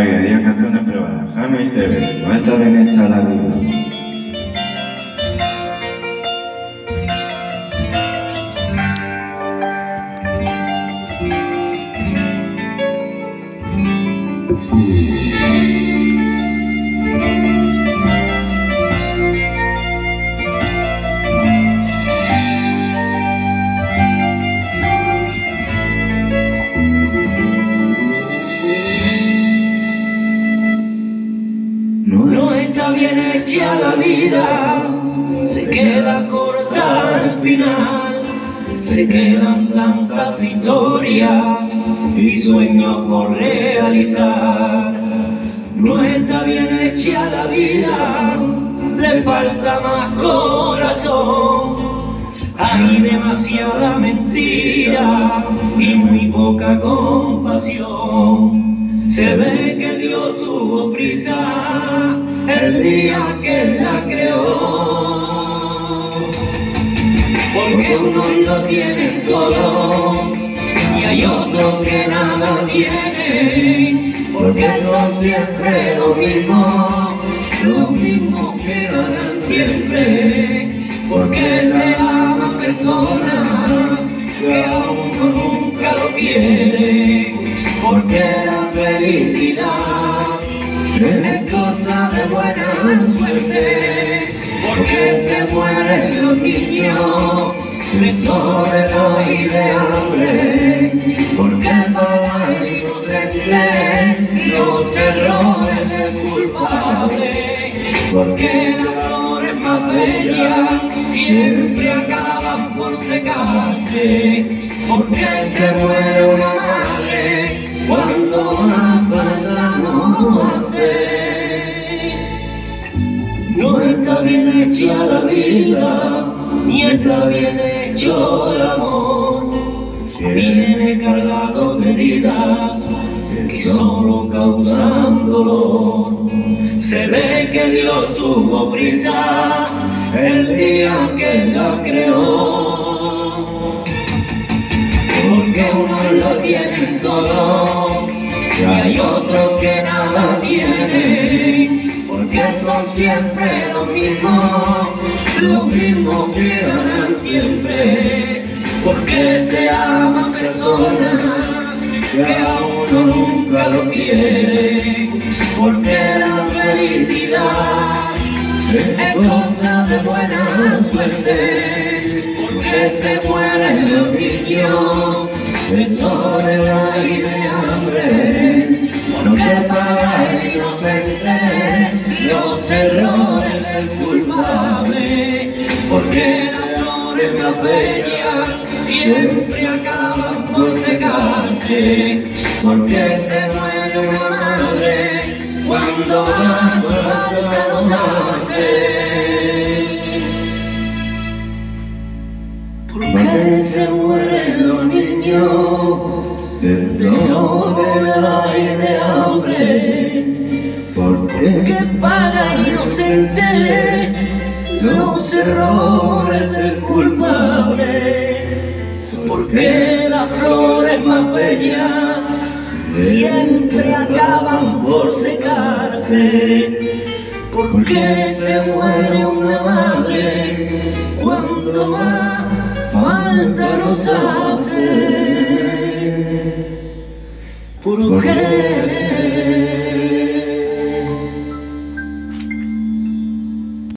Javier, día canciones privadas. Jaime TV, no está bien hecha la bien hecha la vida, se queda corta al final, se quedan tantas historias y sueños por realizar. No está bien hecha la vida, le falta más corazón. Hay demasiada mentira y muy poca compasión. Se ve que Dios tuvo prisa el día que la creó. Porque unos lo tienen todo y hay otros que nada tienen. Porque son siempre lo mismo, lo mismo que ganan siempre. Porque se aman personas que a uno nunca lo quieren. Porque la felicidad es de buena suerte. Porque se mueren los niños de soledad y de hambre. Porque para la inocente los errores del culpable. Porque las flores más bellas siempre acaban por secarse. Porque se muere hecha la vida, ni está bien hecho el amor. Viene cargado de heridas que solo causan dolor. Se ve que Dios tuvo prisa el día que la creó. Porque unos lo tienen todo y hay otros que nada tienen. Porque son siempre lo mismo, lo mismo que ganan siempre. Porque se aman personas que a uno nunca lo quieren. Porque la felicidad es cosa de buena suerte. Porque se mueren los niños de soledad y de hambre. Porque para el siempre acaban por secarse. Porque se muere una madre cuando más falta nos hace. Porque se mueren los niños de soledad Porque las flores más bellas siempre acaban por secarse. Porque se muere una madre cuando más falta nos hace. Porque